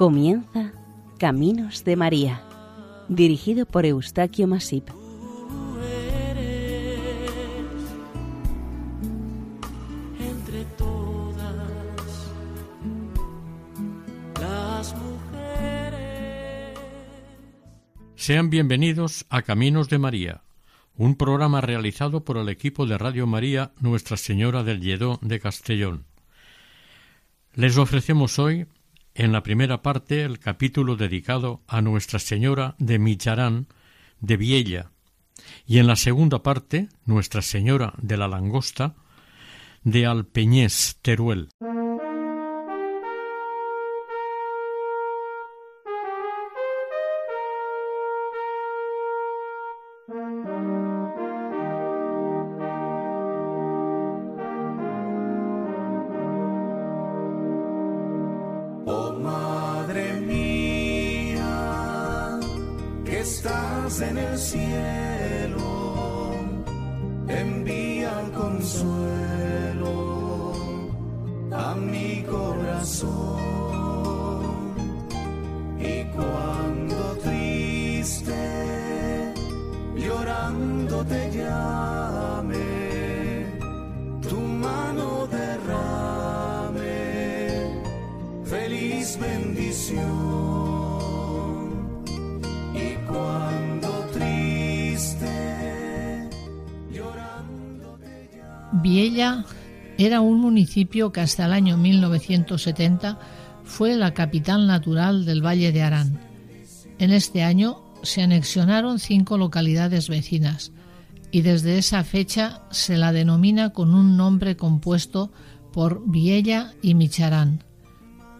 Comienza Caminos de María, dirigido por Eustaquio Masip. entre todas las mujeres. Sean bienvenidos a Caminos de María, un programa realizado por el equipo de Radio María Nuestra Señora del Lledó de Castellón. Les ofrecemos hoy, en la primera parte, el capítulo dedicado a Nuestra Señora de Micharán de Viella, y en la segunda parte, Nuestra Señora de la Langosta de Alpeñés, Teruel. Cielo, envía el consuelo a mi corazón. Y cuando triste, llorando te llame, tu mano derrame feliz bendición. Viella era un municipio que hasta el año 1970 fue la capital natural del Valle de Arán. En este año se anexionaron cinco localidades vecinas y desde esa fecha se la denomina con un nombre compuesto por Viella y Micharán.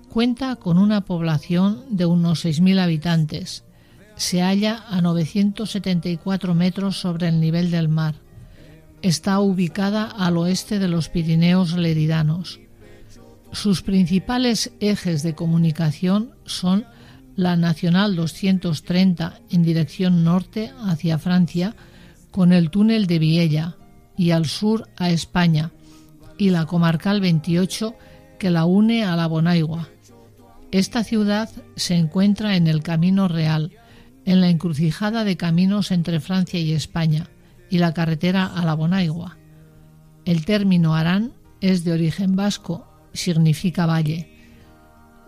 Cuenta con una población de unos 6.000 habitantes. Se halla a 974 metros sobre el nivel del mar. Está ubicada al oeste de los Pirineos Leridanos. Sus principales ejes de comunicación son la Nacional 230 en dirección norte hacia Francia con el túnel de Viella y al sur a España y la Comarcal 28 que la une a la Bonaigua. Esta ciudad se encuentra en el Camino Real, en la encrucijada de caminos entre Francia y España y la carretera a la Bonaigua. El término Arán es de origen vasco, significa valle.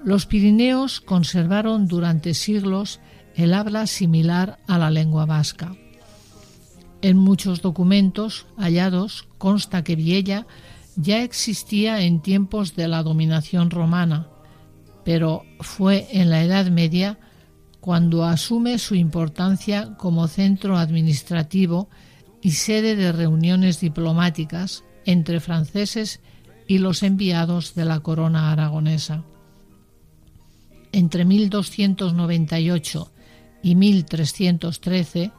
Los Pirineos conservaron durante siglos el habla similar a la lengua vasca. En muchos documentos hallados consta que Viella ya existía en tiempos de la dominación romana, pero fue en la Edad Media cuando asume su importancia como centro administrativo y sede de reuniones diplomáticas entre franceses y los enviados de la corona aragonesa. Entre 1298 y 1313,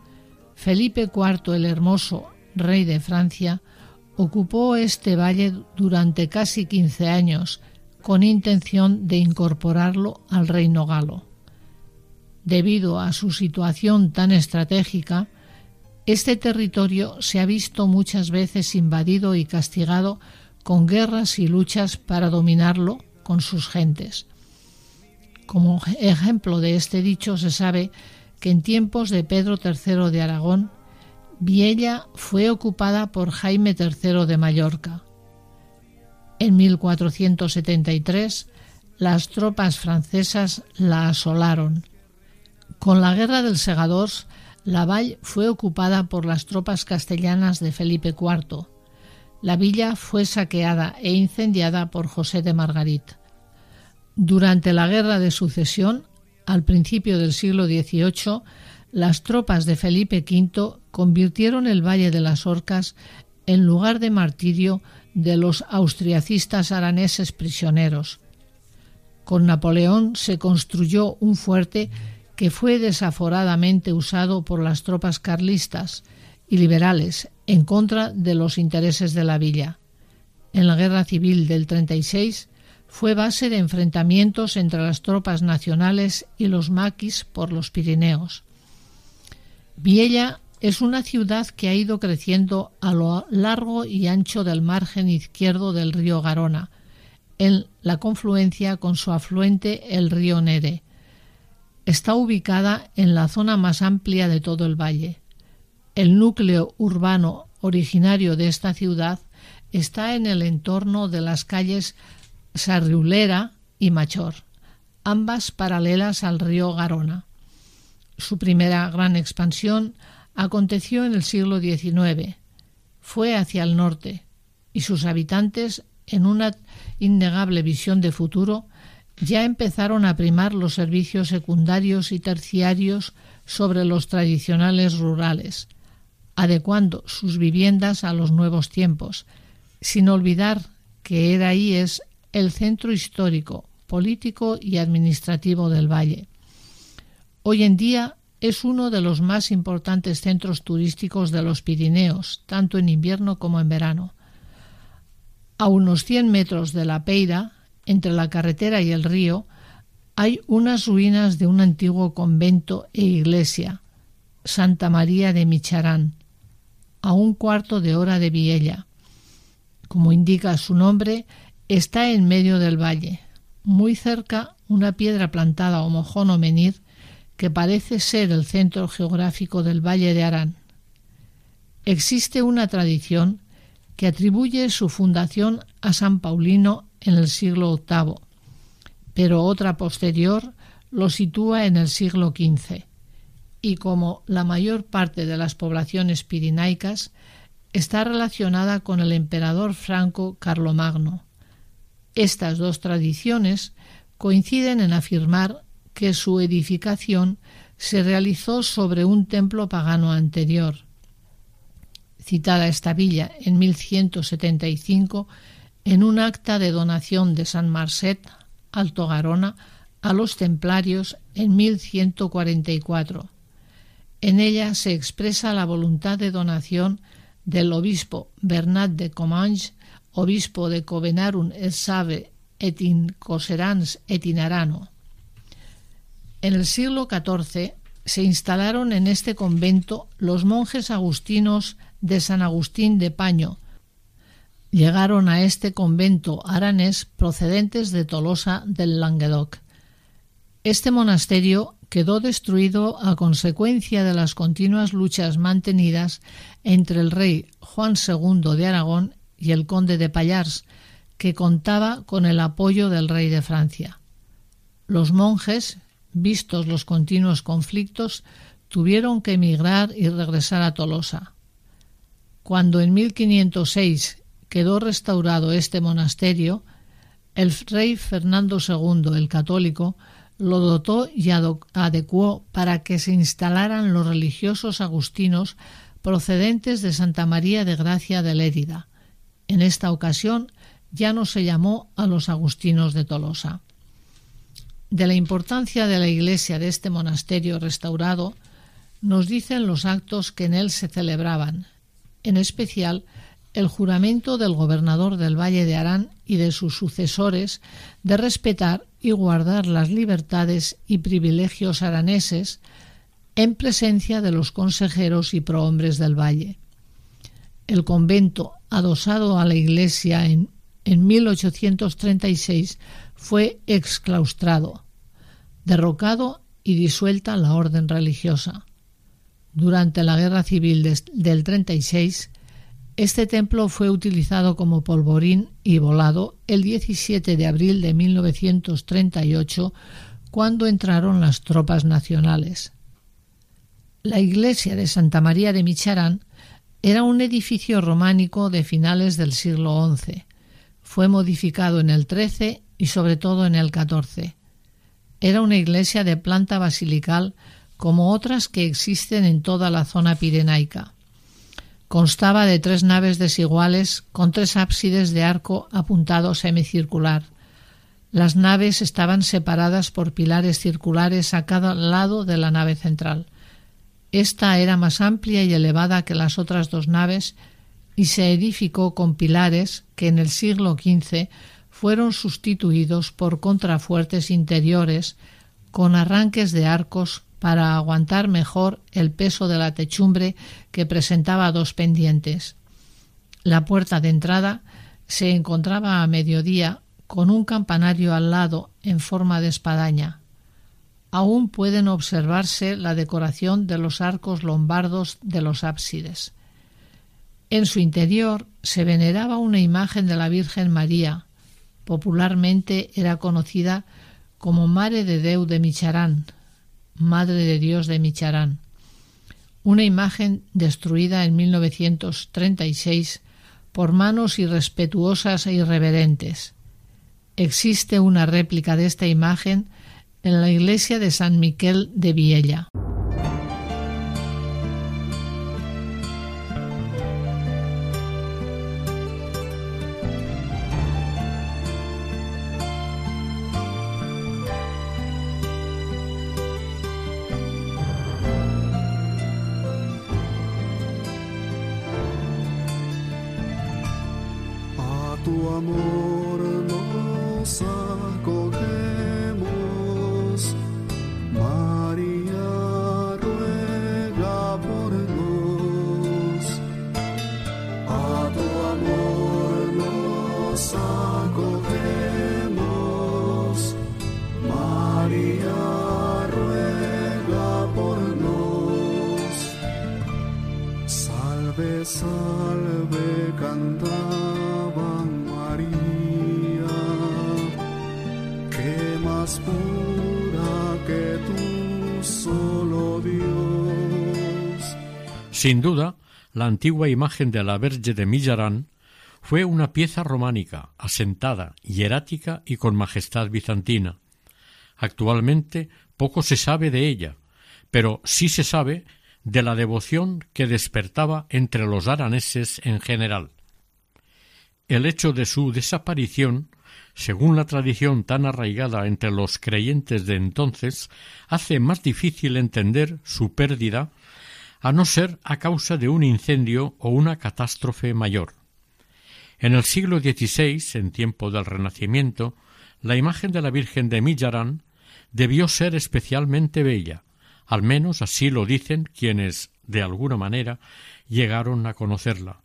Felipe IV el Hermoso, rey de Francia, ocupó este valle durante casi 15 años con intención de incorporarlo al reino galo. Debido a su situación tan estratégica, este territorio se ha visto muchas veces invadido y castigado con guerras y luchas para dominarlo con sus gentes. Como ejemplo de este dicho se sabe que en tiempos de Pedro III de Aragón, Viella fue ocupada por Jaime III de Mallorca. En 1473, las tropas francesas la asolaron. Con la guerra del Segadors, Laval fue ocupada por las tropas castellanas de Felipe IV. La villa fue saqueada e incendiada por José de Margarit. Durante la Guerra de Sucesión, al principio del siglo XVIII, las tropas de Felipe V convirtieron el Valle de las Orcas en lugar de martirio de los austriacistas araneses prisioneros. Con Napoleón se construyó un fuerte que fue desaforadamente usado por las tropas carlistas y liberales en contra de los intereses de la villa. En la Guerra Civil del 36 fue base de enfrentamientos entre las tropas nacionales y los maquis por los Pirineos. Viella es una ciudad que ha ido creciendo a lo largo y ancho del margen izquierdo del río Garona, en la confluencia con su afluente el río Nere. Está ubicada en la zona más amplia de todo el valle. El núcleo urbano originario de esta ciudad está en el entorno de las calles Sarriulera y Machor, ambas paralelas al río Garona. Su primera gran expansión aconteció en el siglo XIX. Fue hacia el norte y sus habitantes, en una innegable visión de futuro, ya empezaron a primar los servicios secundarios y terciarios sobre los tradicionales rurales, adecuando sus viviendas a los nuevos tiempos, sin olvidar que era ahí es el centro histórico, político y administrativo del valle. Hoy en día es uno de los más importantes centros turísticos de los Pirineos, tanto en invierno como en verano. A unos 100 metros de la Peira, entre la carretera y el río, hay unas ruinas de un antiguo convento e iglesia, Santa María de Micharán, a un cuarto de hora de Viella. Como indica su nombre, está en medio del valle. Muy cerca, una piedra plantada o mojón o menir que parece ser el centro geográfico del Valle de Arán. Existe una tradición que atribuye su fundación a San Paulino en el siglo VIII, pero otra posterior lo sitúa en el siglo XV, y como la mayor parte de las poblaciones pirinaicas, está relacionada con el emperador franco Carlomagno. Estas dos tradiciones coinciden en afirmar que su edificación se realizó sobre un templo pagano anterior. Citada esta villa en 1175 en un acta de donación de San Marcet, Alto Garona, a los templarios en 1144. En ella se expresa la voluntad de donación del obispo Bernat de Comanges, obispo de Covenarum et Save et in Coserans et in Arano, en el siglo XIV se instalaron en este convento los monjes agustinos de San Agustín de Paño. Llegaron a este convento aranés procedentes de Tolosa del Languedoc. Este monasterio quedó destruido a consecuencia de las continuas luchas mantenidas entre el rey Juan II de Aragón y el conde de Pallars, que contaba con el apoyo del rey de Francia. Los monjes, vistos los continuos conflictos, tuvieron que emigrar y regresar a Tolosa. Cuando en 1506 quedó restaurado este monasterio, el rey Fernando II, el católico, lo dotó y adecuó para que se instalaran los religiosos agustinos procedentes de Santa María de Gracia de Lérida. En esta ocasión ya no se llamó a los agustinos de Tolosa de la importancia de la iglesia de este monasterio restaurado nos dicen los actos que en él se celebraban, en especial el juramento del gobernador del Valle de Arán y de sus sucesores de respetar y guardar las libertades y privilegios araneses en presencia de los consejeros y prohombres del valle. El convento, adosado a la iglesia en, en 1836, fue exclaustrado derrocado y disuelta la orden religiosa. Durante la Guerra Civil del 36, este templo fue utilizado como polvorín y volado el 17 de abril de 1938, cuando entraron las tropas nacionales. La iglesia de Santa María de Micharán era un edificio románico de finales del siglo XI. Fue modificado en el XIII y sobre todo en el XIV. Era una iglesia de planta basilical como otras que existen en toda la zona pirenaica. Constaba de tres naves desiguales con tres ábsides de arco apuntado semicircular. Las naves estaban separadas por pilares circulares a cada lado de la nave central. Esta era más amplia y elevada que las otras dos naves y se edificó con pilares que en el siglo XV fueron sustituidos por contrafuertes interiores con arranques de arcos para aguantar mejor el peso de la techumbre que presentaba dos pendientes. La puerta de entrada se encontraba a mediodía con un campanario al lado en forma de espadaña. Aún pueden observarse la decoración de los arcos lombardos de los ábsides. En su interior se veneraba una imagen de la Virgen María. Popularmente era conocida como Mare de Deu de Micharán, Madre de Dios de Micharán. Una imagen destruida en 1936 por manos irrespetuosas e irreverentes. Existe una réplica de esta imagen en la iglesia de San Miquel de Viella. Sin duda, la antigua imagen de la Verge de Millarán fue una pieza románica, asentada, hierática y con majestad bizantina. Actualmente poco se sabe de ella, pero sí se sabe de la devoción que despertaba entre los araneses en general. El hecho de su desaparición, según la tradición tan arraigada entre los creyentes de entonces, hace más difícil entender su pérdida a no ser a causa de un incendio o una catástrofe mayor. En el siglo XVI, en tiempo del Renacimiento, la imagen de la Virgen de Millarán debió ser especialmente bella, al menos así lo dicen quienes, de alguna manera, llegaron a conocerla.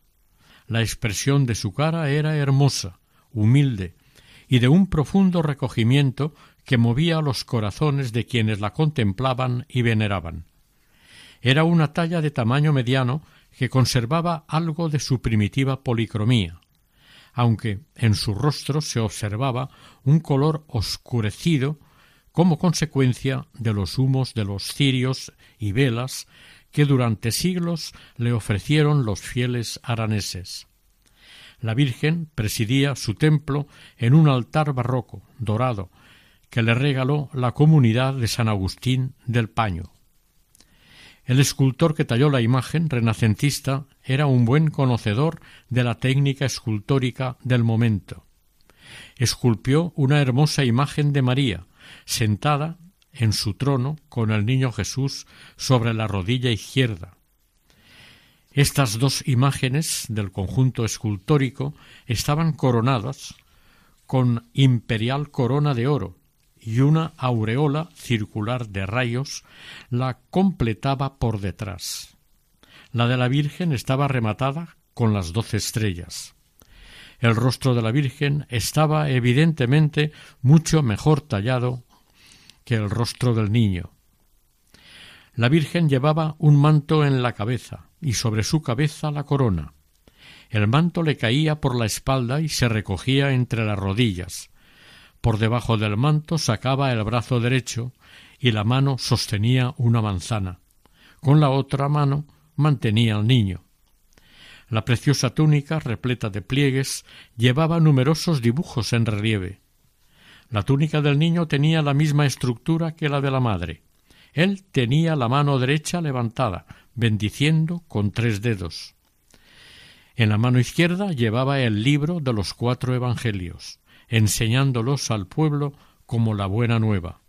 La expresión de su cara era hermosa, humilde, y de un profundo recogimiento que movía los corazones de quienes la contemplaban y veneraban. Era una talla de tamaño mediano que conservaba algo de su primitiva policromía, aunque en su rostro se observaba un color oscurecido como consecuencia de los humos de los cirios y velas que durante siglos le ofrecieron los fieles araneses. La Virgen presidía su templo en un altar barroco, dorado, que le regaló la comunidad de San Agustín del Paño. El escultor que talló la imagen renacentista era un buen conocedor de la técnica escultórica del momento. Esculpió una hermosa imagen de María, sentada en su trono con el niño Jesús sobre la rodilla izquierda. Estas dos imágenes del conjunto escultórico estaban coronadas con imperial corona de oro, y una aureola circular de rayos la completaba por detrás. La de la Virgen estaba rematada con las doce estrellas. El rostro de la Virgen estaba evidentemente mucho mejor tallado que el rostro del niño. La Virgen llevaba un manto en la cabeza y sobre su cabeza la corona. El manto le caía por la espalda y se recogía entre las rodillas, por debajo del manto sacaba el brazo derecho y la mano sostenía una manzana. Con la otra mano mantenía al niño. La preciosa túnica, repleta de pliegues, llevaba numerosos dibujos en relieve. La túnica del niño tenía la misma estructura que la de la madre. Él tenía la mano derecha levantada, bendiciendo con tres dedos. En la mano izquierda llevaba el libro de los cuatro evangelios enseñándolos al pueblo como la buena nueva.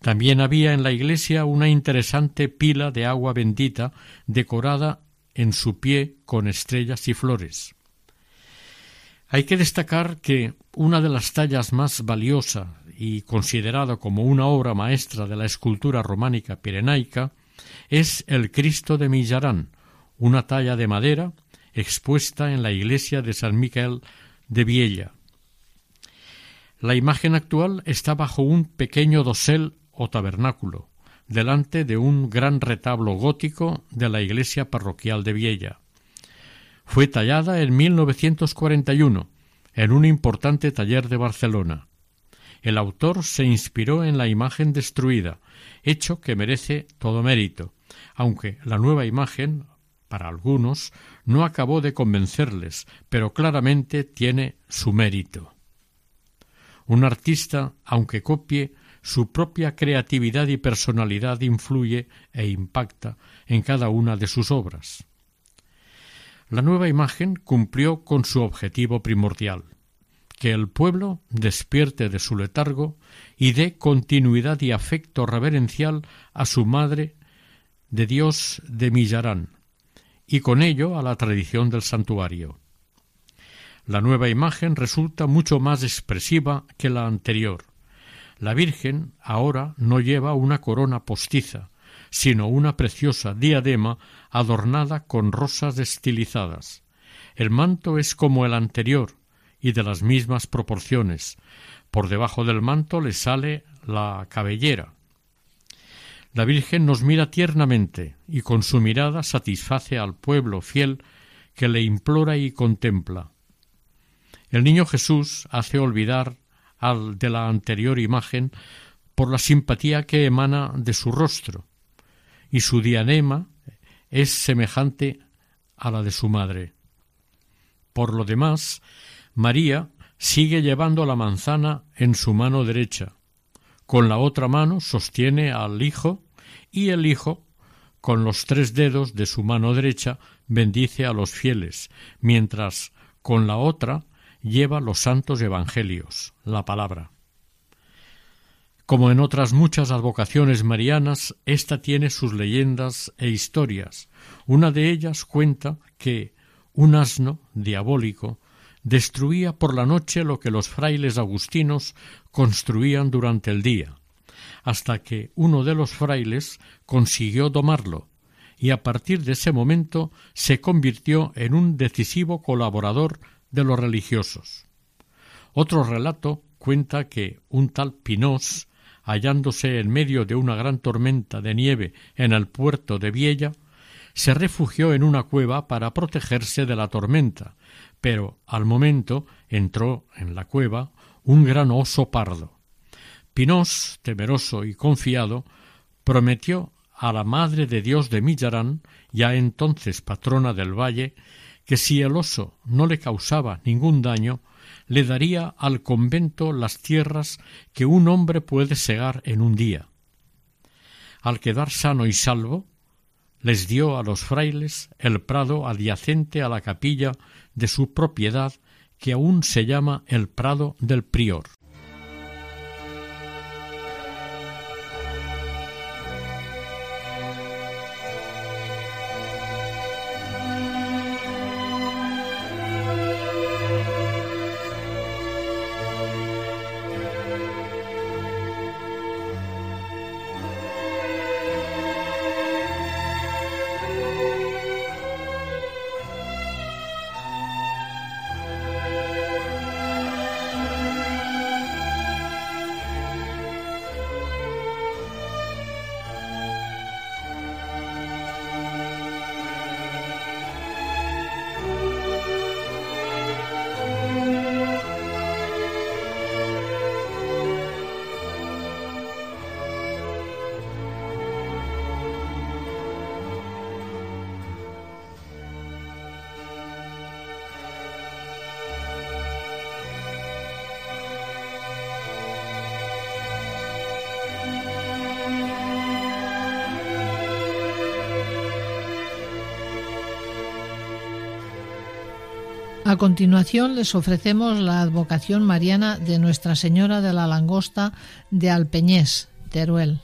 También había en la iglesia una interesante pila de agua bendita decorada en su pie con estrellas y flores. Hay que destacar que una de las tallas más valiosas y considerado como una obra maestra de la escultura románica pirenaica es el Cristo de Millarán, una talla de madera expuesta en la iglesia de San Miguel de Viella. La imagen actual está bajo un pequeño dosel o tabernáculo, delante de un gran retablo gótico de la iglesia parroquial de Viella. Fue tallada en 1941 en un importante taller de Barcelona. El autor se inspiró en la imagen destruida, hecho que merece todo mérito, aunque la nueva imagen, para algunos, no acabó de convencerles, pero claramente tiene su mérito. Un artista, aunque copie, su propia creatividad y personalidad influye e impacta en cada una de sus obras. La nueva imagen cumplió con su objetivo primordial que el pueblo despierte de su letargo y dé continuidad y afecto reverencial a su madre de Dios de Millarán, y con ello a la tradición del santuario. La nueva imagen resulta mucho más expresiva que la anterior. La Virgen ahora no lleva una corona postiza, sino una preciosa diadema adornada con rosas estilizadas. El manto es como el anterior, y de las mismas proporciones. Por debajo del manto le sale la cabellera. La Virgen nos mira tiernamente y con su mirada satisface al pueblo fiel que le implora y contempla. El niño Jesús hace olvidar al de la anterior imagen por la simpatía que emana de su rostro, y su diadema es semejante a la de su madre. Por lo demás, María sigue llevando la manzana en su mano derecha. Con la otra mano sostiene al Hijo y el Hijo, con los tres dedos de su mano derecha, bendice a los fieles, mientras con la otra lleva los santos evangelios, la palabra. Como en otras muchas advocaciones marianas, ésta tiene sus leyendas e historias. Una de ellas cuenta que un asno diabólico destruía por la noche lo que los frailes agustinos construían durante el día, hasta que uno de los frailes consiguió domarlo, y a partir de ese momento se convirtió en un decisivo colaborador de los religiosos. Otro relato cuenta que un tal Pinós, hallándose en medio de una gran tormenta de nieve en el puerto de Viella, se refugió en una cueva para protegerse de la tormenta, pero al momento entró en la cueva un gran oso pardo. Pinós, temeroso y confiado, prometió a la Madre de Dios de Millarán, ya entonces patrona del valle, que si el oso no le causaba ningún daño, le daría al convento las tierras que un hombre puede segar en un día. Al quedar sano y salvo, les dio a los frailes el prado adyacente a la capilla de su propiedad que aún se llama el Prado del Prior. A continuación les ofrecemos la advocación mariana de Nuestra Señora de la Langosta de Alpeñés, Teruel.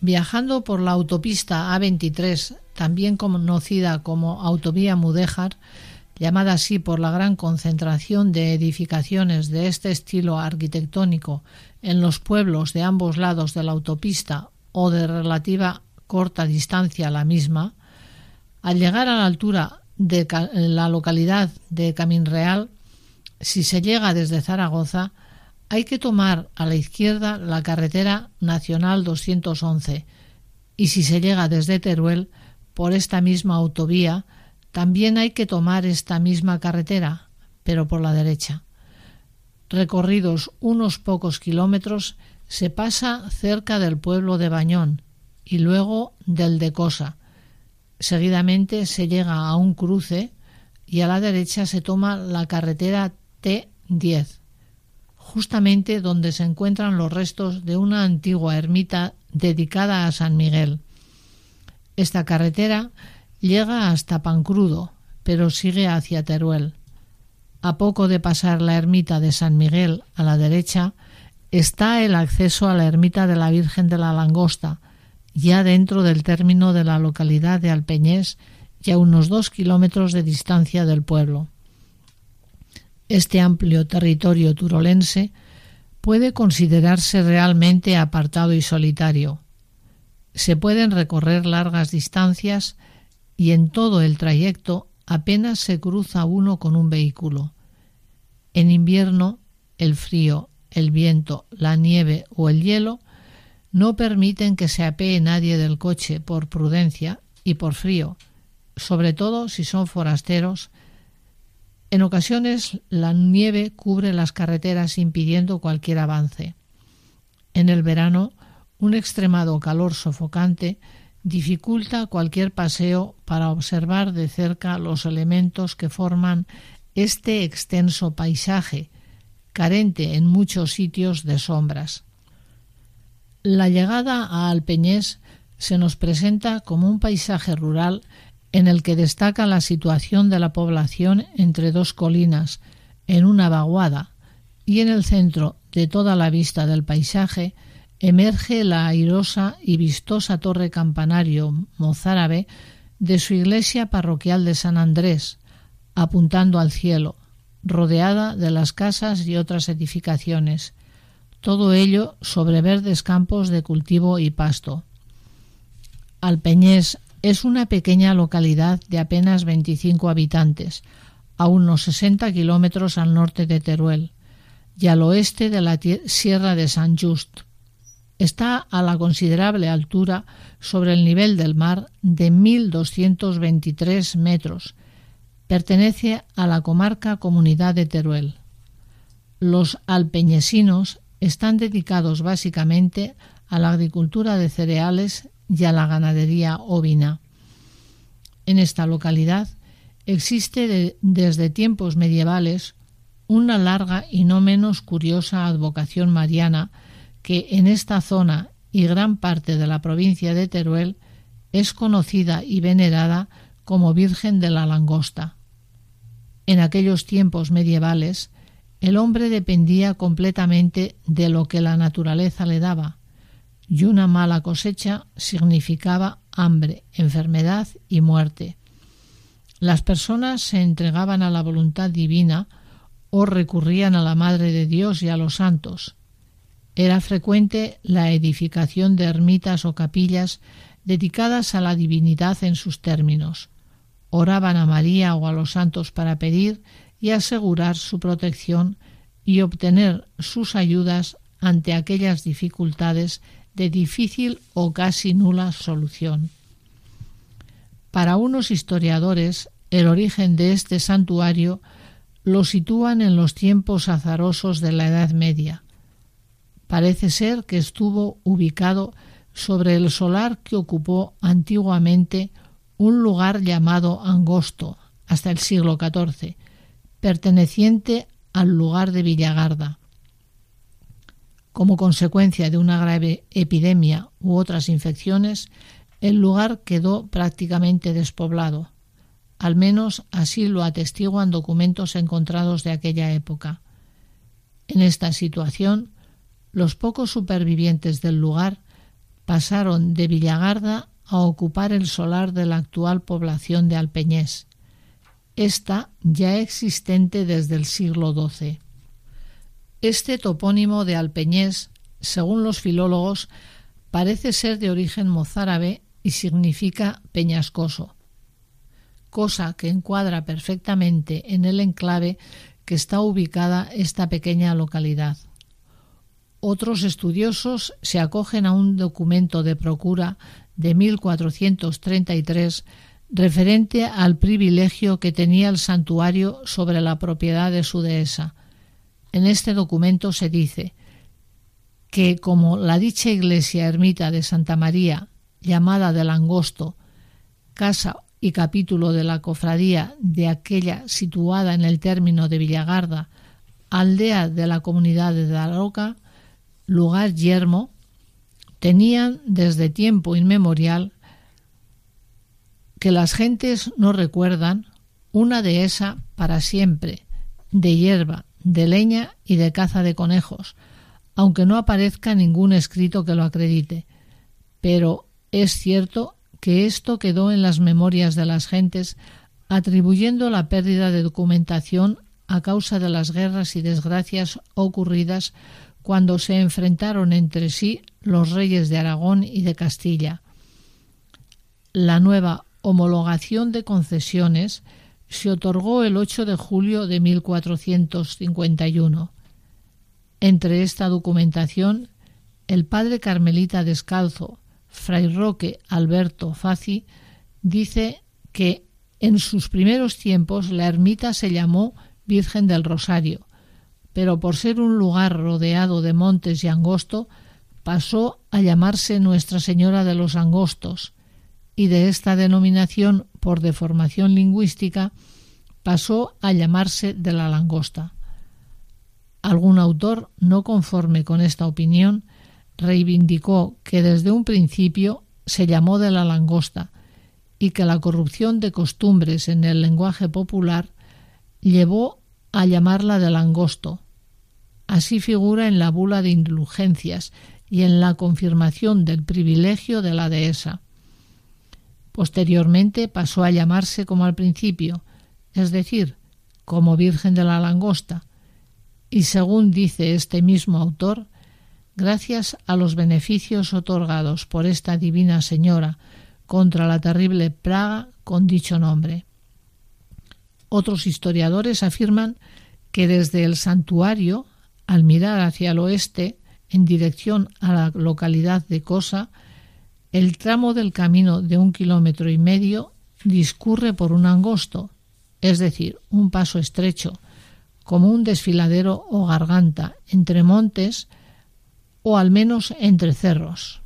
Viajando por la autopista A23, también conocida como Autovía Mudéjar, llamada así por la gran concentración de edificaciones de este estilo arquitectónico en los pueblos de ambos lados de la autopista o de relativa corta distancia a la misma, al llegar a la altura de la localidad de Camín Real, si se llega desde Zaragoza, hay que tomar a la izquierda la carretera nacional 211 y si se llega desde Teruel por esta misma autovía, también hay que tomar esta misma carretera, pero por la derecha. Recorridos unos pocos kilómetros, se pasa cerca del pueblo de Bañón y luego del de Cosa. Seguidamente se llega a un cruce y a la derecha se toma la carretera T10, justamente donde se encuentran los restos de una antigua ermita dedicada a San Miguel. Esta carretera llega hasta Pancrudo, pero sigue hacia Teruel. A poco de pasar la ermita de San Miguel a la derecha está el acceso a la ermita de la Virgen de la Langosta, ya dentro del término de la localidad de Alpeñés y a unos dos kilómetros de distancia del pueblo. Este amplio territorio turolense puede considerarse realmente apartado y solitario. Se pueden recorrer largas distancias y en todo el trayecto apenas se cruza uno con un vehículo. En invierno, el frío, el viento, la nieve o el hielo no permiten que se apee nadie del coche por prudencia y por frío, sobre todo si son forasteros. En ocasiones la nieve cubre las carreteras impidiendo cualquier avance. En el verano, un extremado calor sofocante dificulta cualquier paseo para observar de cerca los elementos que forman este extenso paisaje, carente en muchos sitios de sombras. La llegada a Alpeñés se nos presenta como un paisaje rural en el que destaca la situación de la población entre dos colinas, en una vaguada, y en el centro de toda la vista del paisaje emerge la airosa y vistosa torre campanario mozárabe de su iglesia parroquial de San Andrés, apuntando al cielo, rodeada de las casas y otras edificaciones, todo ello sobre verdes campos de cultivo y pasto. Alpeñés es una pequeña localidad de apenas 25 habitantes, a unos 60 kilómetros al norte de Teruel y al oeste de la Sierra de San Just. Está a la considerable altura sobre el nivel del mar de 1.223 metros. Pertenece a la comarca Comunidad de Teruel. Los alpeñesinos están dedicados básicamente a la agricultura de cereales y a la ganadería ovina. En esta localidad existe desde tiempos medievales una larga y no menos curiosa advocación mariana que en esta zona y gran parte de la provincia de Teruel es conocida y venerada como Virgen de la Langosta. En aquellos tiempos medievales el hombre dependía completamente de lo que la naturaleza le daba, y una mala cosecha significaba hambre, enfermedad y muerte. Las personas se entregaban a la voluntad divina o recurrían a la Madre de Dios y a los santos. Era frecuente la edificación de ermitas o capillas dedicadas a la divinidad en sus términos. Oraban a María o a los santos para pedir y asegurar su protección y obtener sus ayudas ante aquellas dificultades de difícil o casi nula solución. Para unos historiadores, el origen de este santuario lo sitúan en los tiempos azarosos de la Edad Media. Parece ser que estuvo ubicado sobre el solar que ocupó antiguamente un lugar llamado Angosto hasta el siglo XIV, perteneciente al lugar de Villagarda. Como consecuencia de una grave epidemia u otras infecciones, el lugar quedó prácticamente despoblado. Al menos así lo atestiguan documentos encontrados de aquella época. En esta situación, los pocos supervivientes del lugar pasaron de Villagarda a ocupar el solar de la actual población de Alpeñés, esta ya existente desde el siglo XII. Este topónimo de Alpeñés, según los filólogos, parece ser de origen mozárabe y significa peñascoso, cosa que encuadra perfectamente en el enclave que está ubicada esta pequeña localidad. Otros estudiosos se acogen a un documento de procura de 1433 referente al privilegio que tenía el santuario sobre la propiedad de su dehesa. En este documento se dice que como la dicha iglesia ermita de Santa María, llamada del Angosto, casa y capítulo de la cofradía de aquella situada en el término de Villagarda, aldea de la comunidad de Daroca, lugar yermo, tenían desde tiempo inmemorial que las gentes no recuerdan una dehesa para siempre, de hierba, de leña y de caza de conejos, aunque no aparezca ningún escrito que lo acredite. Pero es cierto que esto quedó en las memorias de las gentes, atribuyendo la pérdida de documentación a causa de las guerras y desgracias ocurridas cuando se enfrentaron entre sí los reyes de Aragón y de Castilla. La nueva homologación de concesiones se otorgó el 8 de julio de 1451. Entre esta documentación, el padre carmelita descalzo, fray Roque Alberto Faci, dice que en sus primeros tiempos la ermita se llamó Virgen del Rosario, pero por ser un lugar rodeado de montes y angosto, pasó a llamarse Nuestra Señora de los Angostos, y de esta denominación, por deformación lingüística, pasó a llamarse de la langosta. Algún autor, no conforme con esta opinión, reivindicó que desde un principio se llamó de la langosta y que la corrupción de costumbres en el lenguaje popular llevó a llamarla de langosto. Así figura en la bula de indulgencias y en la confirmación del privilegio de la dehesa. Posteriormente pasó a llamarse como al principio, es decir, como Virgen de la Langosta, y según dice este mismo autor, gracias a los beneficios otorgados por esta divina señora contra la terrible praga con dicho nombre. Otros historiadores afirman que desde el santuario, al mirar hacia el oeste, en dirección a la localidad de Cosa, el tramo del camino de un kilómetro y medio discurre por un angosto, es decir, un paso estrecho, como un desfiladero o garganta entre montes o al menos entre cerros.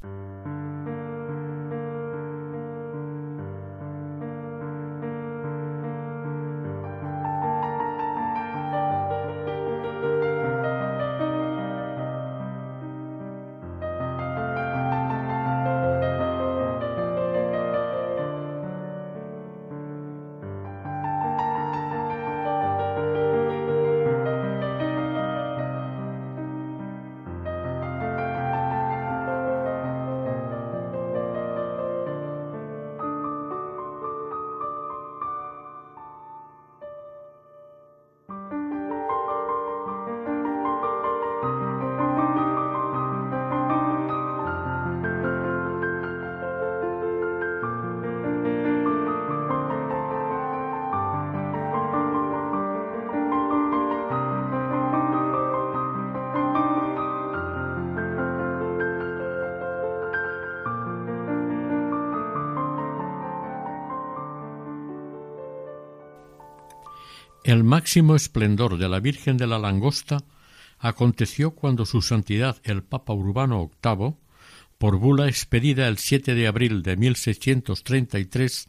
El máximo esplendor de la Virgen de la Langosta aconteció cuando su santidad el Papa Urbano VIII, por bula expedida el 7 de abril de 1633,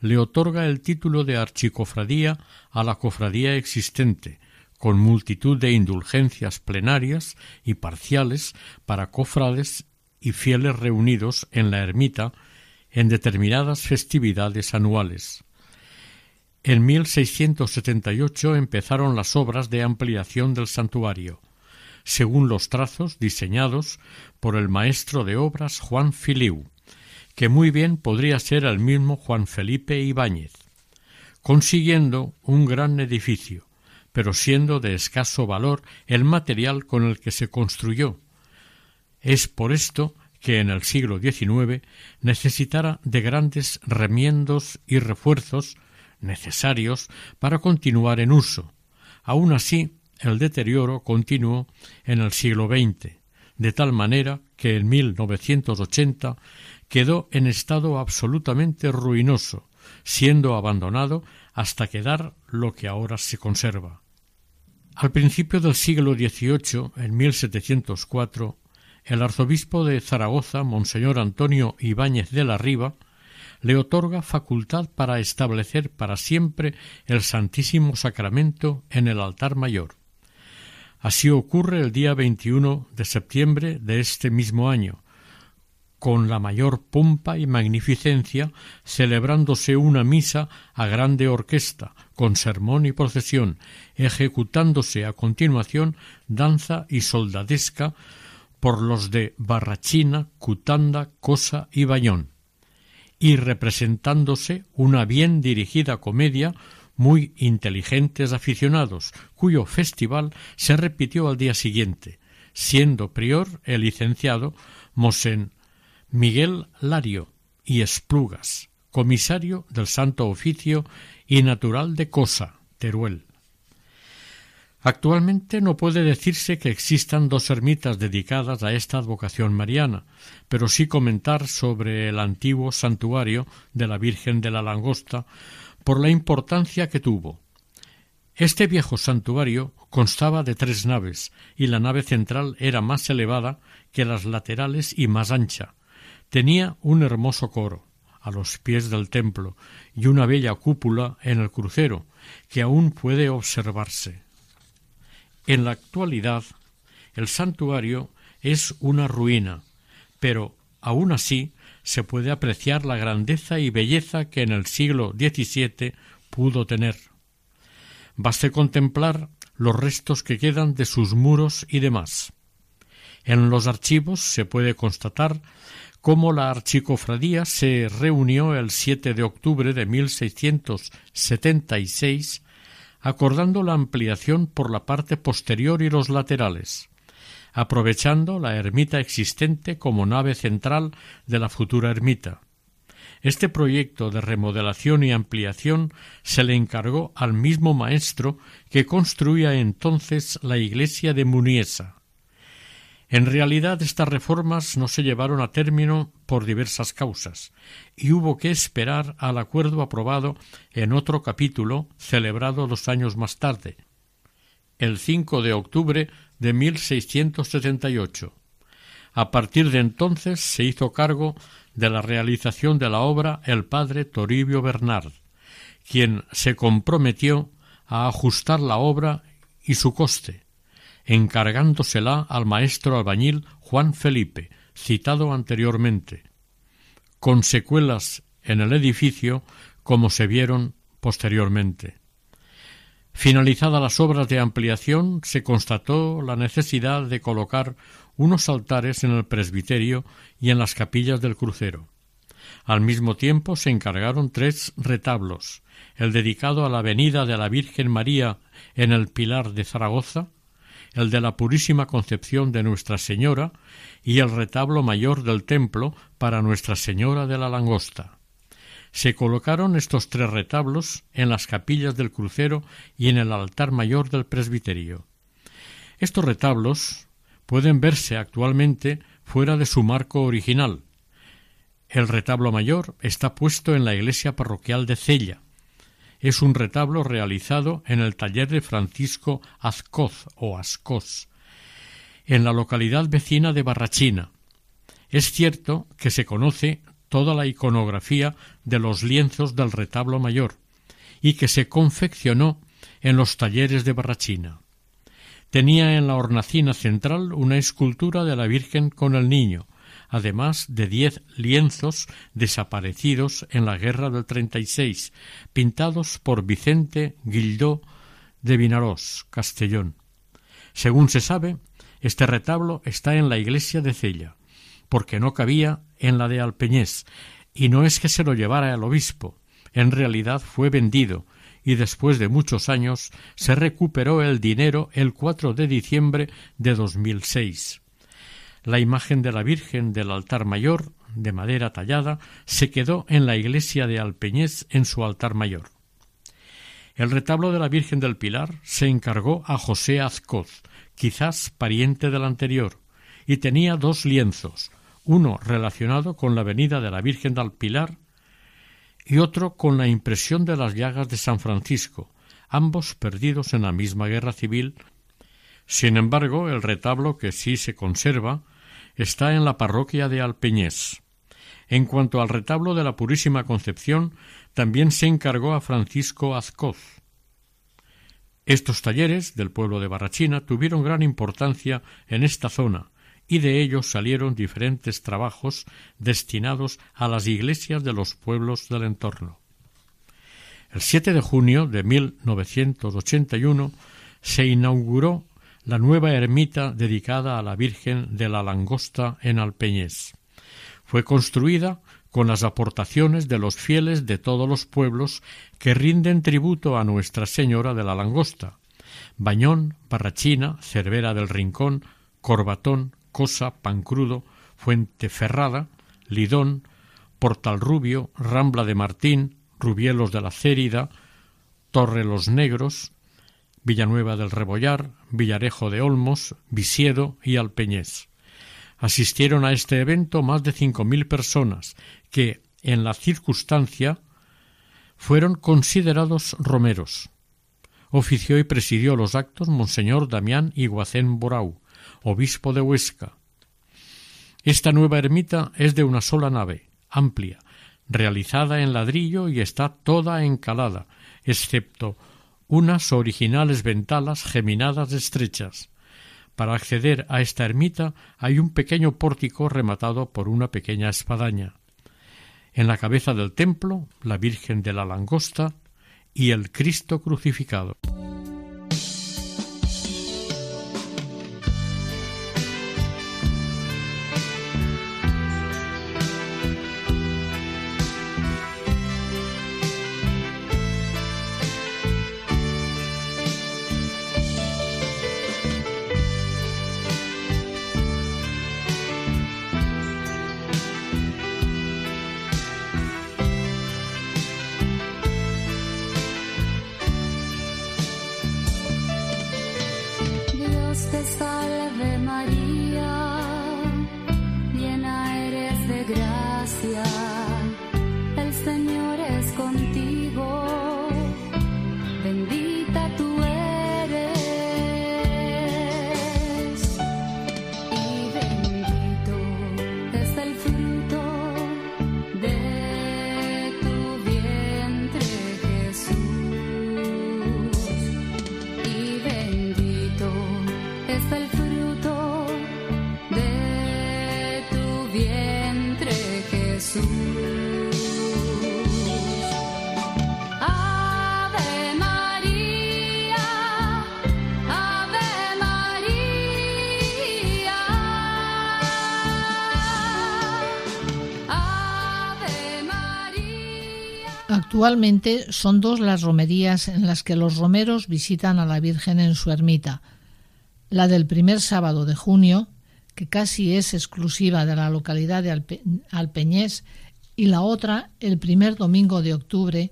le otorga el título de archicofradía a la cofradía existente, con multitud de indulgencias plenarias y parciales para cofrades y fieles reunidos en la ermita en determinadas festividades anuales. En 1678 empezaron las obras de ampliación del santuario, según los trazos diseñados por el maestro de obras Juan Filiu, que muy bien podría ser el mismo Juan Felipe Ibáñez. consiguiendo un gran edificio, pero siendo de escaso valor el material con el que se construyó. Es por esto que en el siglo XIX necesitara de grandes remiendos y refuerzos necesarios para continuar en uso. Aun así, el deterioro continuó en el siglo XX, de tal manera que en 1980 quedó en estado absolutamente ruinoso, siendo abandonado hasta quedar lo que ahora se conserva. Al principio del siglo XVIII, en 1704, el arzobispo de Zaragoza, Monseñor Antonio Ibáñez de la Riva, le otorga facultad para establecer para siempre el Santísimo Sacramento en el altar mayor. Así ocurre el día 21 de septiembre de este mismo año, con la mayor pompa y magnificencia, celebrándose una misa a grande orquesta, con sermón y procesión, ejecutándose a continuación danza y soldadesca por los de Barrachina, Cutanda, Cosa y Bayón, y representándose una bien dirigida comedia muy inteligentes aficionados, cuyo festival se repitió al día siguiente, siendo prior el licenciado Mosén Miguel Lario y Esplugas, comisario del Santo Oficio y natural de Cosa, Teruel. Actualmente no puede decirse que existan dos ermitas dedicadas a esta advocación mariana, pero sí comentar sobre el antiguo santuario de la Virgen de la Langosta por la importancia que tuvo. Este viejo santuario constaba de tres naves, y la nave central era más elevada que las laterales y más ancha, Tenía un hermoso coro a los pies del templo y una bella cúpula en el crucero que aún puede observarse. En la actualidad el santuario es una ruina, pero aun así se puede apreciar la grandeza y belleza que en el siglo XVII pudo tener. Baste contemplar los restos que quedan de sus muros y demás. En los archivos se puede constatar cómo la archicofradía se reunió el 7 de octubre de 1676 acordando la ampliación por la parte posterior y los laterales, aprovechando la ermita existente como nave central de la futura ermita. Este proyecto de remodelación y ampliación se le encargó al mismo maestro que construía entonces la iglesia de Muniesa. En realidad estas reformas no se llevaron a término por diversas causas, y hubo que esperar al acuerdo aprobado en otro capítulo celebrado dos años más tarde, el 5 de octubre de 1678. A partir de entonces se hizo cargo de la realización de la obra el padre Toribio Bernard, quien se comprometió a ajustar la obra y su coste, encargándosela al maestro albañil Juan Felipe, citado anteriormente, con secuelas en el edificio como se vieron posteriormente. Finalizadas las obras de ampliación, se constató la necesidad de colocar unos altares en el presbiterio y en las capillas del crucero. Al mismo tiempo se encargaron tres retablos, el dedicado a la venida de la Virgen María en el Pilar de Zaragoza, el de la Purísima Concepción de Nuestra Señora y el retablo mayor del templo para Nuestra Señora de la Langosta. Se colocaron estos tres retablos en las capillas del crucero y en el altar mayor del presbiterio. Estos retablos pueden verse actualmente fuera de su marco original. El retablo mayor está puesto en la iglesia parroquial de Cella, es un retablo realizado en el taller de Francisco Azcoz o Ascos, en la localidad vecina de Barrachina. Es cierto que se conoce toda la iconografía de los lienzos del retablo mayor y que se confeccionó en los talleres de Barrachina. Tenía en la hornacina central una escultura de la Virgen con el Niño, además de diez lienzos desaparecidos en la guerra del treinta y seis, pintados por Vicente Guildó de Vinarós, Castellón. Según se sabe, este retablo está en la iglesia de Cella, porque no cabía en la de Alpeñés, y no es que se lo llevara el obispo, en realidad fue vendido y después de muchos años se recuperó el dinero el 4 de diciembre de 2006. La imagen de la Virgen del altar mayor, de madera tallada, se quedó en la iglesia de Alpeñés en su altar mayor. El retablo de la Virgen del Pilar se encargó a José Azcoz, quizás pariente del anterior, y tenía dos lienzos, uno relacionado con la venida de la Virgen del Pilar y otro con la impresión de las llagas de San Francisco, ambos perdidos en la misma guerra civil. Sin embargo, el retablo que sí se conserva está en la parroquia de Alpeñés. En cuanto al retablo de la Purísima Concepción, también se encargó a Francisco Azcoz. Estos talleres del pueblo de Barrachina tuvieron gran importancia en esta zona, y de ellos salieron diferentes trabajos destinados a las iglesias de los pueblos del entorno. El 7 de junio de 1981 se inauguró la nueva ermita dedicada a la Virgen de la Langosta en Alpeñés. Fue construida con las aportaciones de los fieles de todos los pueblos que rinden tributo a Nuestra Señora de la Langosta, Bañón, Barrachina, Cervera del Rincón, Corbatón, Cosa, Pancrudo, Fuente Ferrada, Lidón, Portal Rubio, Rambla de Martín, Rubielos de la Cérida, Torre Los Negros, Villanueva del Rebollar, Villarejo de Olmos, Visiedo y Alpeñés. Asistieron a este evento más de cinco mil personas que, en la circunstancia, fueron considerados romeros. Ofició y presidió los actos Monseñor Damián Iguacén Borau, obispo de Huesca. Esta nueva ermita es de una sola nave, amplia, realizada en ladrillo y está toda encalada, excepto unas originales ventanas geminadas estrechas. Para acceder a esta ermita hay un pequeño pórtico rematado por una pequeña espadaña. En la cabeza del templo, la Virgen de la Langosta y el Cristo crucificado. Actualmente son dos las romerías en las que los romeros visitan a la Virgen en su ermita. La del primer sábado de junio, que casi es exclusiva de la localidad de Alpeñés, y la otra el primer domingo de octubre,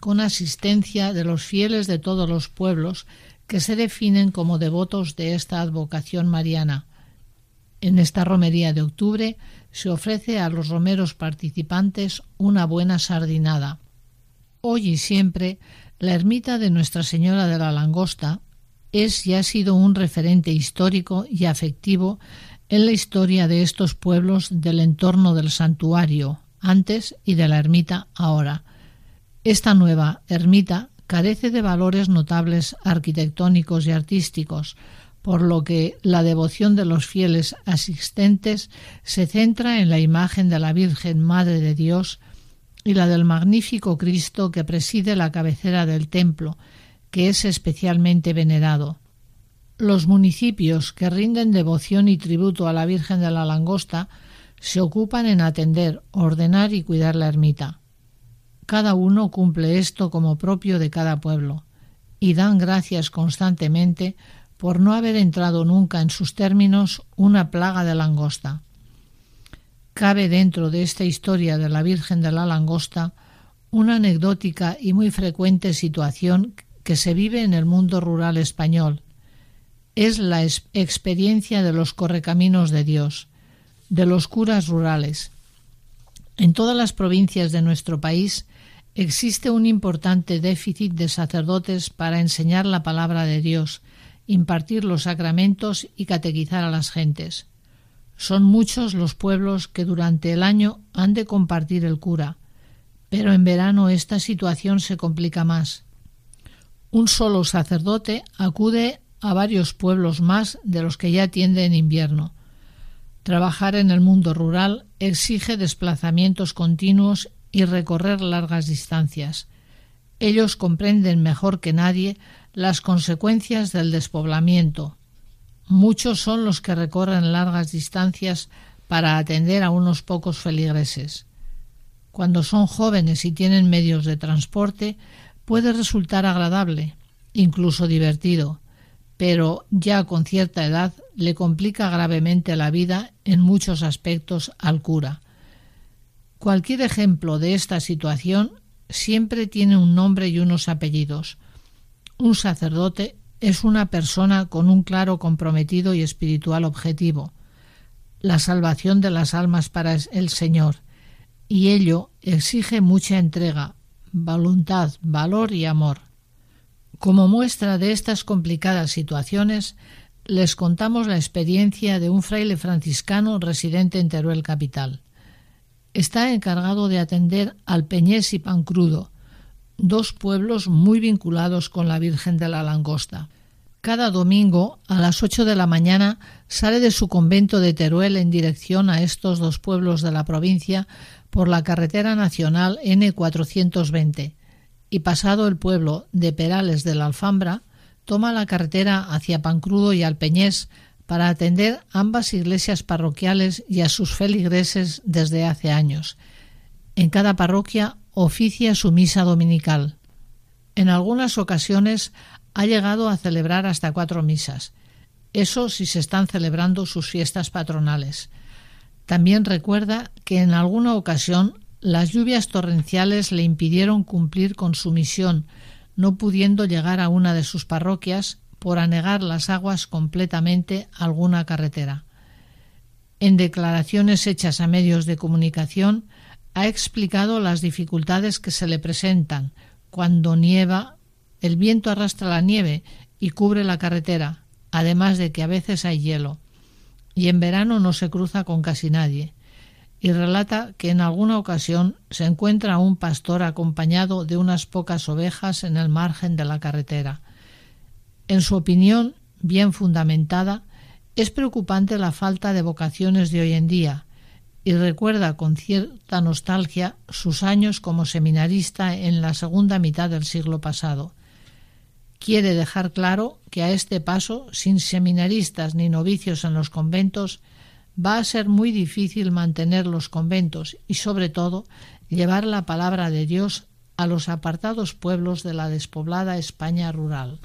con asistencia de los fieles de todos los pueblos que se definen como devotos de esta advocación mariana. En esta romería de octubre se ofrece a los romeros participantes una buena sardinada. Hoy y siempre, la ermita de Nuestra Señora de la Langosta es y ha sido un referente histórico y afectivo en la historia de estos pueblos del entorno del santuario, antes y de la ermita ahora. Esta nueva ermita carece de valores notables arquitectónicos y artísticos, por lo que la devoción de los fieles asistentes se centra en la imagen de la Virgen Madre de Dios y la del magnífico Cristo que preside la cabecera del templo, que es especialmente venerado. Los municipios que rinden devoción y tributo a la Virgen de la Langosta se ocupan en atender, ordenar y cuidar la ermita. Cada uno cumple esto como propio de cada pueblo y dan gracias constantemente por no haber entrado nunca en sus términos una plaga de langosta. Cabe dentro de esta historia de la Virgen de la Langosta una anecdótica y muy frecuente situación que se vive en el mundo rural español. Es la experiencia de los correcaminos de Dios, de los curas rurales. En todas las provincias de nuestro país existe un importante déficit de sacerdotes para enseñar la palabra de Dios, impartir los sacramentos y catequizar a las gentes. Son muchos los pueblos que durante el año han de compartir el cura, pero en verano esta situación se complica más. Un solo sacerdote acude a varios pueblos más de los que ya atiende en invierno. Trabajar en el mundo rural exige desplazamientos continuos y recorrer largas distancias. Ellos comprenden mejor que nadie las consecuencias del despoblamiento. Muchos son los que recorren largas distancias para atender a unos pocos feligreses. Cuando son jóvenes y tienen medios de transporte, puede resultar agradable, incluso divertido, pero ya con cierta edad le complica gravemente la vida en muchos aspectos al cura. Cualquier ejemplo de esta situación siempre tiene un nombre y unos apellidos. Un sacerdote es una persona con un claro comprometido y espiritual objetivo, la salvación de las almas para el Señor, y ello exige mucha entrega, voluntad, valor y amor. Como muestra de estas complicadas situaciones, les contamos la experiencia de un fraile franciscano residente en Teruel capital. Está encargado de atender al Peñés y Pancrudo, dos pueblos muy vinculados con la Virgen de la Langosta. Cada domingo a las ocho de la mañana sale de su convento de Teruel en dirección a estos dos pueblos de la provincia por la carretera nacional N420 y pasado el pueblo de Perales de la Alfambra toma la carretera hacia Pancrudo y Alpeñés para atender ambas iglesias parroquiales y a sus feligreses desde hace años. En cada parroquia oficia su misa dominical. En algunas ocasiones ha llegado a celebrar hasta cuatro misas. Eso si se están celebrando sus fiestas patronales. También recuerda que en alguna ocasión las lluvias torrenciales le impidieron cumplir con su misión, no pudiendo llegar a una de sus parroquias por anegar las aguas completamente alguna carretera. En declaraciones hechas a medios de comunicación, ha explicado las dificultades que se le presentan cuando nieva el viento arrastra la nieve y cubre la carretera, además de que a veces hay hielo, y en verano no se cruza con casi nadie, y relata que en alguna ocasión se encuentra un pastor acompañado de unas pocas ovejas en el margen de la carretera. En su opinión, bien fundamentada, es preocupante la falta de vocaciones de hoy en día, y recuerda con cierta nostalgia sus años como seminarista en la segunda mitad del siglo pasado quiere dejar claro que a este paso, sin seminaristas ni novicios en los conventos, va a ser muy difícil mantener los conventos y, sobre todo, llevar la palabra de Dios a los apartados pueblos de la despoblada España rural.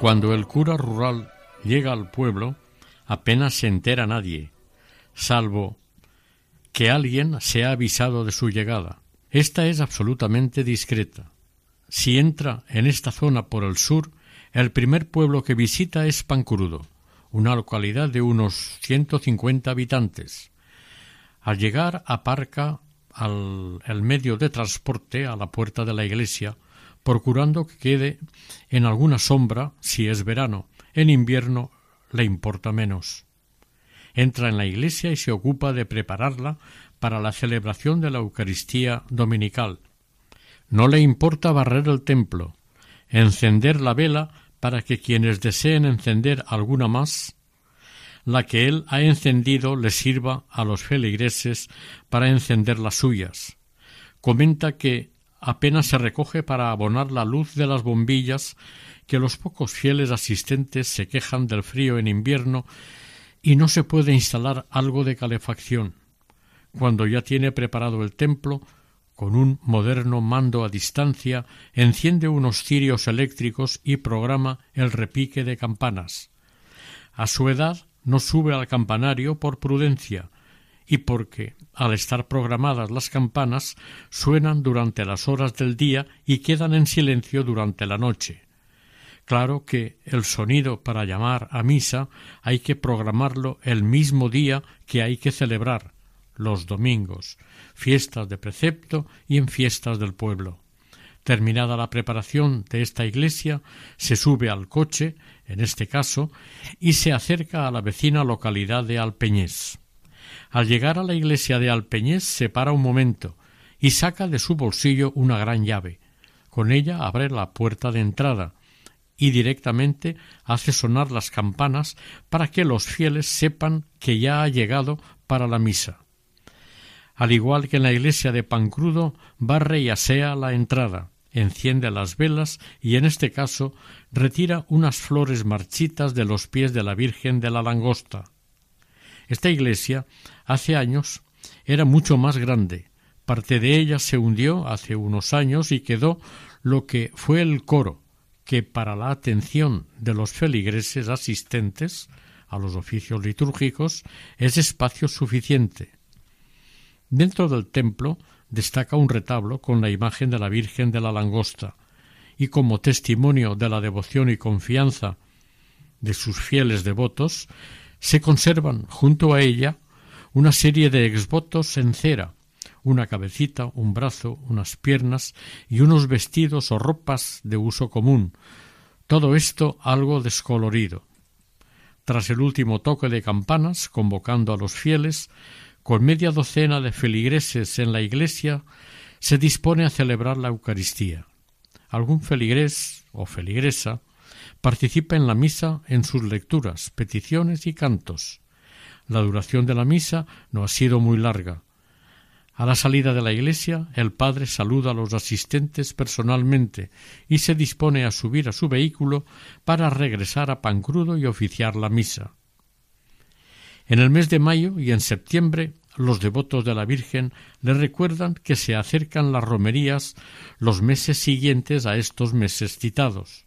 Cuando el cura rural llega al pueblo, apenas se entera nadie, salvo que alguien se ha avisado de su llegada. Esta es absolutamente discreta. Si entra en esta zona por el sur, el primer pueblo que visita es Pancrudo, una localidad de unos 150 habitantes. Al llegar aparca al el medio de transporte a la puerta de la iglesia, procurando que quede en alguna sombra si es verano. En invierno le importa menos. Entra en la iglesia y se ocupa de prepararla para la celebración de la Eucaristía dominical. No le importa barrer el templo, encender la vela para que quienes deseen encender alguna más, la que él ha encendido le sirva a los feligreses para encender las suyas. Comenta que apenas se recoge para abonar la luz de las bombillas, que los pocos fieles asistentes se quejan del frío en invierno y no se puede instalar algo de calefacción. Cuando ya tiene preparado el templo, con un moderno mando a distancia, enciende unos cirios eléctricos y programa el repique de campanas. A su edad no sube al campanario por prudencia y porque, al estar programadas las campanas, suenan durante las horas del día y quedan en silencio durante la noche. Claro que el sonido para llamar a misa hay que programarlo el mismo día que hay que celebrar, los domingos, fiestas de precepto y en fiestas del pueblo. Terminada la preparación de esta iglesia, se sube al coche, en este caso, y se acerca a la vecina localidad de Alpeñés. Al llegar a la iglesia de Alpeñés se para un momento y saca de su bolsillo una gran llave. Con ella abre la puerta de entrada y directamente hace sonar las campanas para que los fieles sepan que ya ha llegado para la misa. Al igual que en la iglesia de Pancrudo, barre y asea la entrada, enciende las velas y en este caso retira unas flores marchitas de los pies de la Virgen de la Langosta. Esta iglesia hace años era mucho más grande. Parte de ella se hundió hace unos años y quedó lo que fue el coro, que para la atención de los feligreses asistentes a los oficios litúrgicos es espacio suficiente. Dentro del templo destaca un retablo con la imagen de la Virgen de la Langosta, y como testimonio de la devoción y confianza de sus fieles devotos, se conservan junto a ella una serie de exvotos en cera, una cabecita, un brazo, unas piernas y unos vestidos o ropas de uso común, todo esto algo descolorido. Tras el último toque de campanas, convocando a los fieles, con media docena de feligreses en la iglesia, se dispone a celebrar la Eucaristía. Algún feligrés o feligresa participa en la misa en sus lecturas, peticiones y cantos. La duración de la misa no ha sido muy larga. A la salida de la iglesia, el padre saluda a los asistentes personalmente y se dispone a subir a su vehículo para regresar a Pancrudo y oficiar la misa. En el mes de mayo y en septiembre los devotos de la Virgen le recuerdan que se acercan las romerías los meses siguientes a estos meses citados.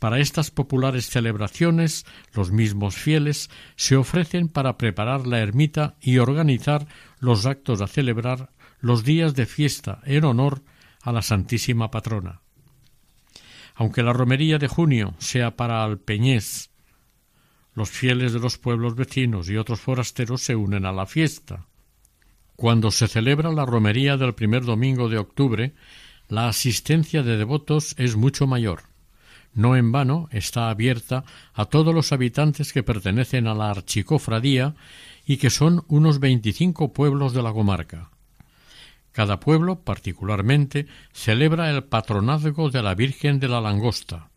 Para estas populares celebraciones, los mismos fieles se ofrecen para preparar la ermita y organizar los actos a celebrar los días de fiesta en honor a la Santísima Patrona. Aunque la romería de junio sea para Alpeñés los fieles de los pueblos vecinos y otros forasteros se unen a la fiesta. Cuando se celebra la romería del primer domingo de octubre, la asistencia de devotos es mucho mayor. No en vano está abierta a todos los habitantes que pertenecen a la archicofradía y que son unos veinticinco pueblos de la comarca. Cada pueblo, particularmente, celebra el patronazgo de la Virgen de la Langosta.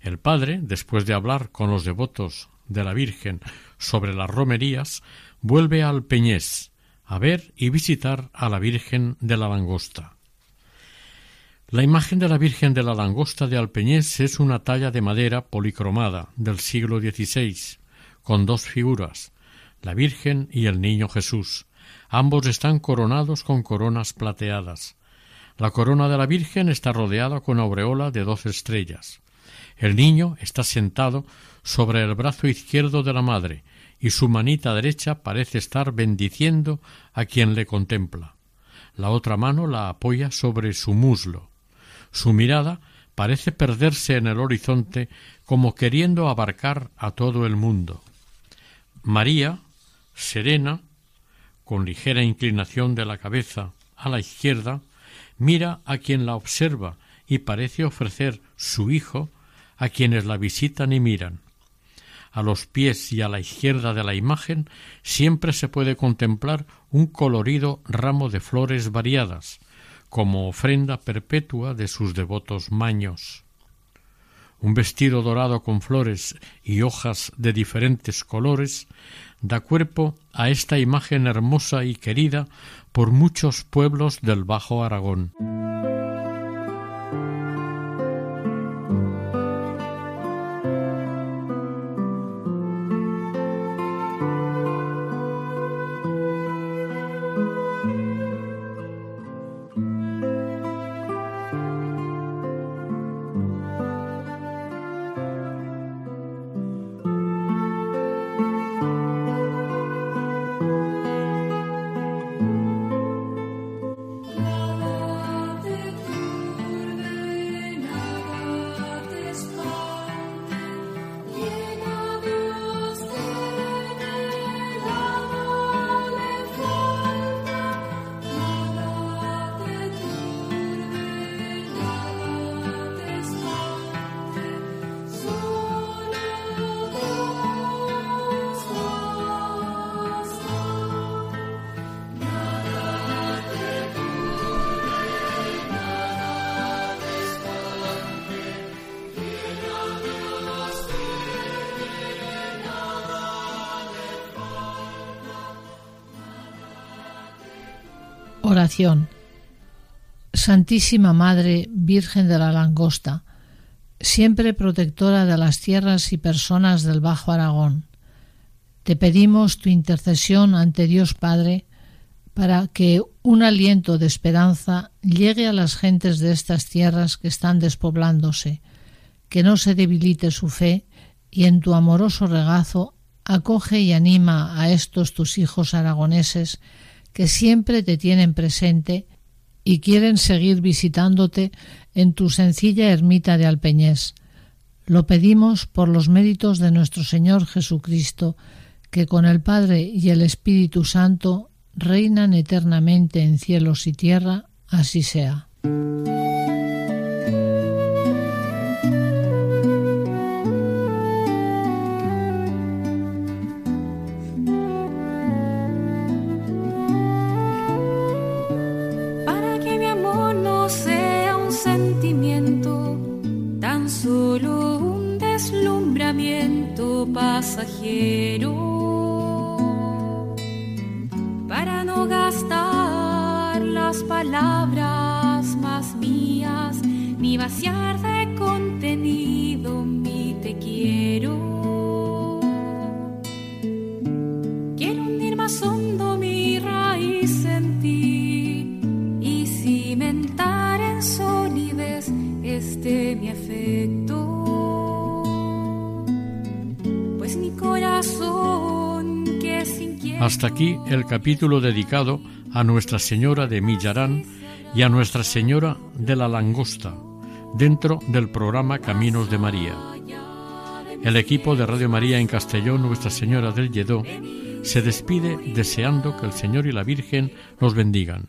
El padre, después de hablar con los devotos de la Virgen sobre las romerías, vuelve al Peñés a ver y visitar a la Virgen de la Langosta. La imagen de la Virgen de la Langosta de Alpeñés es una talla de madera policromada del siglo XVI, con dos figuras, la Virgen y el Niño Jesús. Ambos están coronados con coronas plateadas. La corona de la Virgen está rodeada con aureola de dos estrellas. El niño está sentado sobre el brazo izquierdo de la madre y su manita derecha parece estar bendiciendo a quien le contempla. La otra mano la apoya sobre su muslo. Su mirada parece perderse en el horizonte como queriendo abarcar a todo el mundo. María, serena, con ligera inclinación de la cabeza a la izquierda, mira a quien la observa y parece ofrecer su hijo a quienes la visitan y miran. A los pies y a la izquierda de la imagen siempre se puede contemplar un colorido ramo de flores variadas, como ofrenda perpetua de sus devotos maños. Un vestido dorado con flores y hojas de diferentes colores da cuerpo a esta imagen hermosa y querida por muchos pueblos del Bajo Aragón. Santísima Madre, Virgen de la Langosta, siempre protectora de las tierras y personas del Bajo Aragón, te pedimos tu intercesión ante Dios Padre para que un aliento de esperanza llegue a las gentes de estas tierras que están despoblándose, que no se debilite su fe y en tu amoroso regazo acoge y anima a estos tus hijos aragoneses que siempre te tienen presente y quieren seguir visitándote en tu sencilla ermita de Alpeñés. Lo pedimos por los méritos de nuestro Señor Jesucristo, que con el Padre y el Espíritu Santo reinan eternamente en cielos y tierra, así sea. Para no gastar las palabras más mías ni vaciar de contenido Hasta aquí el capítulo dedicado a Nuestra Señora de Millarán y a Nuestra Señora de la Langosta, dentro del programa Caminos de María. El equipo de Radio María en Castellón, Nuestra Señora del Lledó, se despide deseando que el Señor y la Virgen nos bendigan.